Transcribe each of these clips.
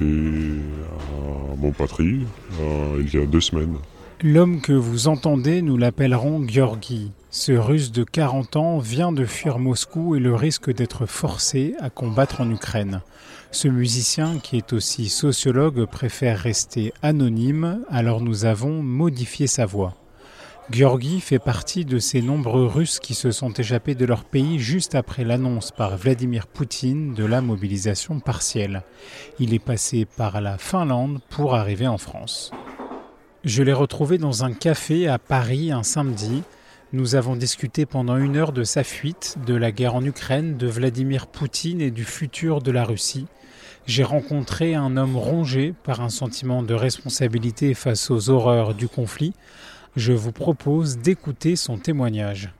quitter euh, mon euh, il y a deux semaines. L'homme que vous entendez, nous l'appellerons Georgi. Ce russe de 40 ans vient de fuir Moscou et le risque d'être forcé à combattre en Ukraine. Ce musicien, qui est aussi sociologue, préfère rester anonyme, alors nous avons modifié sa voix. Georgi fait partie de ces nombreux Russes qui se sont échappés de leur pays juste après l'annonce par Vladimir Poutine de la mobilisation partielle. Il est passé par la Finlande pour arriver en France. Je l'ai retrouvé dans un café à Paris un samedi. Nous avons discuté pendant une heure de sa fuite, de la guerre en Ukraine, de Vladimir Poutine et du futur de la Russie. J'ai rencontré un homme rongé par un sentiment de responsabilité face aux horreurs du conflit. Je vous propose d'écouter son témoignage.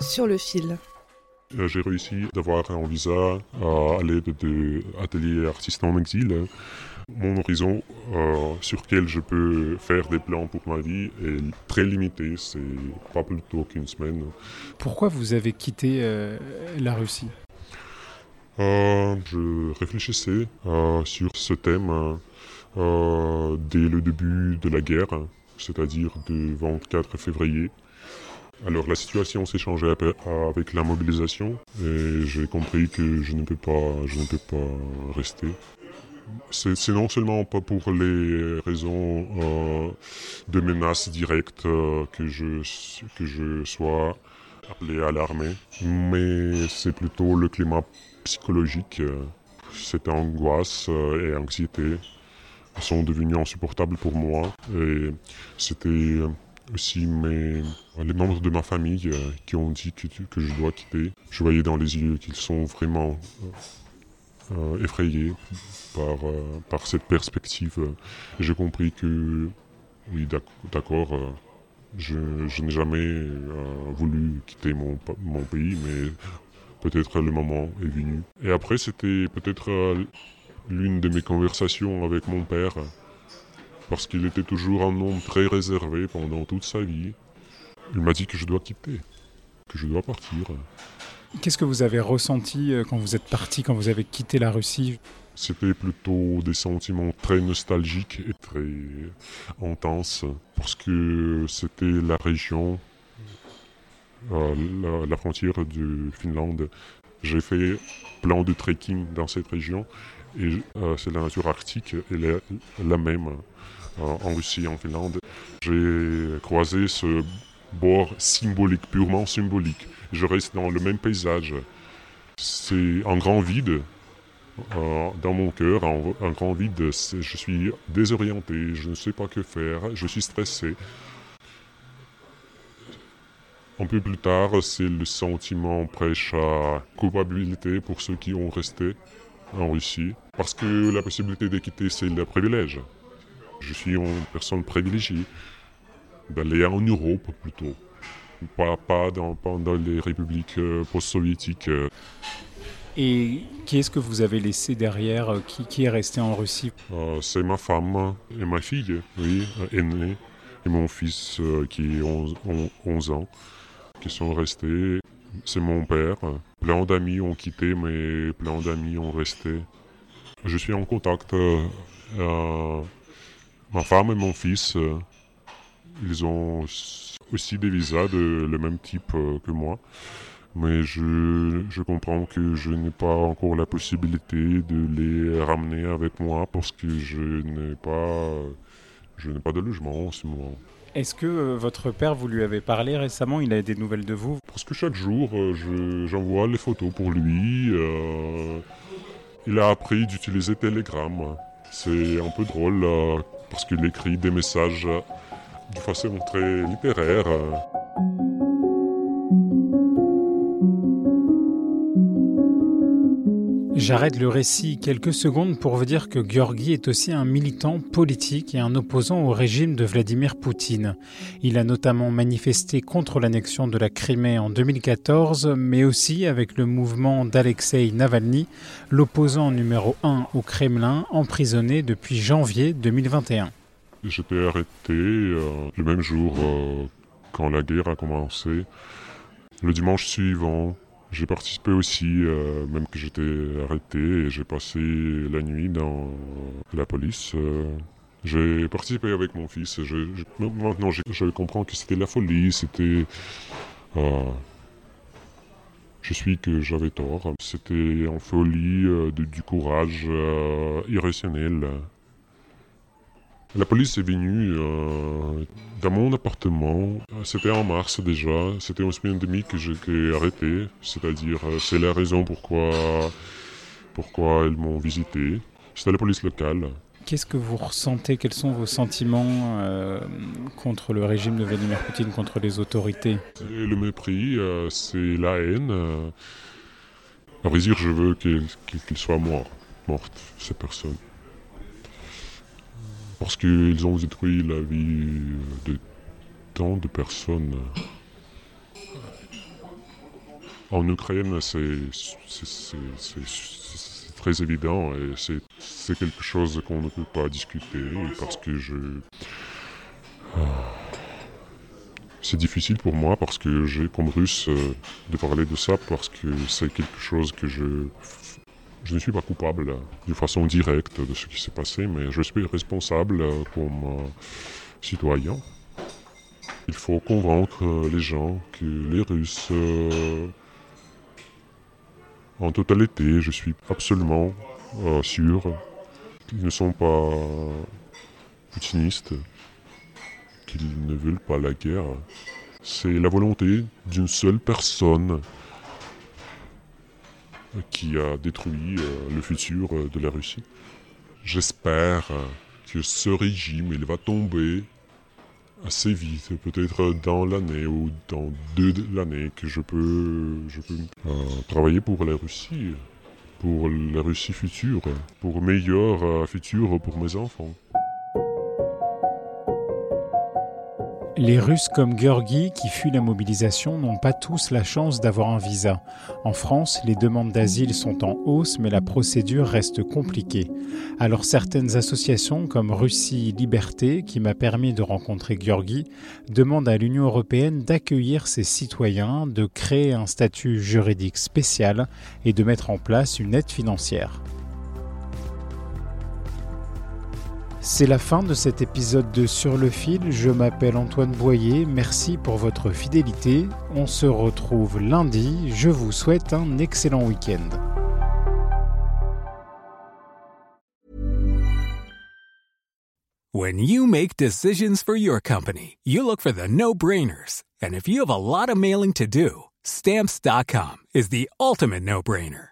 Sur le fil. Euh, J'ai réussi d'avoir un visa à l'aide de l'atelier artiste en exil. Mon horizon euh, sur lequel je peux faire des plans pour ma vie est très limité, c'est pas plus tôt qu'une semaine. Pourquoi vous avez quitté euh, la Russie? Euh, je réfléchissais euh, sur ce thème euh, dès le début de la guerre, c'est-à-dire du 24 février. Alors la situation s'est changée avec la mobilisation et j'ai compris que je ne peux pas, je ne peux pas rester. C'est non seulement pas pour les raisons euh, de menaces directes euh, que, je, que je sois appelé à l'armée, mais c'est plutôt le climat psychologique. Cette angoisse et anxiété sont devenues insupportables pour moi. Et c'était aussi mes, les membres de ma famille euh, qui ont dit que, que je dois quitter. Je voyais dans les yeux qu'ils sont vraiment euh, euh, effrayés par, euh, par cette perspective. J'ai compris que, oui, d'ac- d'accord, euh, je, je n'ai jamais euh, voulu quitter mon, mon pays, mais peut-être le moment est venu. Et après, c'était peut-être euh, l'une de mes conversations avec mon père, parce qu'il était toujours un homme très réservé pendant toute sa vie. Il m'a dit que je dois quitter, que je dois partir. Qu'est-ce que vous avez ressenti euh, quand vous êtes parti, quand vous avez quitté la Russie? C'était plutôt des sentiments très nostalgiques et très intenses, parce que c'était la région, euh, la, la frontière de Finlande. J'ai fait plein de trekking dans cette région, et euh, c'est la nature arctique, elle est la même euh, en Russie, en Finlande. J'ai croisé ce bord symbolique, purement symbolique. Je reste dans le même paysage. C'est un grand vide, euh, dans mon cœur, un, un grand vide. Je suis désorienté, je ne sais pas que faire, je suis stressé. Un peu plus tard, c'est le sentiment prêche à culpabilité pour ceux qui ont resté en Russie. Parce que la possibilité de quitter, c'est le privilège. Je suis une personne privilégiée d'aller en Europe plutôt. Pas, pas, dans, pas dans les républiques euh, post-soviétiques. euh. Et qui est-ce que vous avez laissé derrière euh, qui, qui est resté en Russie? Euh, c'est ma femme et ma fille, oui, aînée, et mon fils euh, qui a 11, on- 11 ans, qui sont restés. C'est mon père. Plein d'amis ont quitté, mais plein d'amis ont resté. Je suis en contact. euh, ma femme et mon fils, ils ont aussi des visas de le même type euh, que moi. Mais je, je comprends que je n'ai pas encore la possibilité de les ramener avec moi parce que je n'ai pas, je n'ai pas de logement en ce moment. Est-ce que euh, votre père, vous lui avez parlé récemment? Il a des nouvelles de vous? Parce que chaque jour, euh, je- j'envoie les photos pour lui. euh, Il a appris d'utiliser Telegram. C'est un peu drôle parce qu'il écrit des messages de façon très littéraire. J'arrête le récit quelques secondes pour vous dire que Georgi est aussi un militant politique et un opposant au régime de Vladimir Poutine. Il a notamment manifesté contre l'annexion de la Crimée en 2014, mais aussi avec le mouvement d'Alexei Navalny, l'opposant numéro 1 au Kremlin, emprisonné depuis janvier 2021. J'étais arrêté euh, le même jour euh, quand la guerre a commencé. Le dimanche suivant, j'ai participé aussi, euh, même que j'étais arrêté, et j'ai passé la nuit dans la police. euh. j'ai participé avec mon fils. maintenant, je, je comprends que c'était la folie, c'était... euh, je suis que j'avais tort. C'était en folie, du courage irrationnel. La police est venue euh, dans mon appartement. C'était en mars déjà. C'était en semaine et demie que j'étais arrêté. C'est-à-dire, euh, c'est la raison pourquoi, pourquoi ils m'ont visité. C'était la police locale. Qu'est-ce que vous ressentez? Quels sont vos sentiments euh, contre le régime de Vladimir Poutine, contre les autorités? Le mépris, euh, c'est la haine. À vrai dire, je veux qu'il qu'il soit mort, morte, ces personnes. Parce qu'ils ont détruit la vie de tant de personnes. En Ukraine, c'est très évident et c'est quelque chose qu'on ne peut pas discuter parce que je... C'est difficile pour moi parce que j'ai comme russe euh, de parler de ça parce que c'est quelque chose que je... Je ne suis pas coupable euh, de façon directe de ce qui s'est passé, mais je suis responsable euh, comme euh, citoyen. Il faut convaincre les gens que les Russes, en totalité, je suis absolument sûr qu'ils ne sont pas putinistes, qu'ils ne veulent pas la guerre. C'est la volonté d'une seule personne qui a détruit euh, le futur euh, de la Russie. J'espère euh, que ce régime, il va tomber assez vite, peut-être dans l'année ou dans deux de l'année, que je peux, travailler pour la Russie, pour la Russie future, pour meilleur futur pour mes enfants. Les Russes comme Georgi qui fuient la mobilisation n'ont pas tous la chance d'avoir un visa. En France, les demandes d'asile sont en hausse mais la procédure reste compliquée. Alors certaines associations comme Russie Liberté, qui m'a permis de rencontrer Georgi, demandent à l'Union européenne d'accueillir ses citoyens, de créer un statut juridique spécial et de mettre en place une aide financière. C'est la fin de cet épisode de Sur le fil. Je m'appelle Antoine Boyer. Merci pour votre fidélité. On se retrouve lundi. Je vous souhaite un excellent week-end. When you make decisions for your company, you look for the no brainers. And if you have a lot of mailing to do, stamps.com is the ultimate no brainer.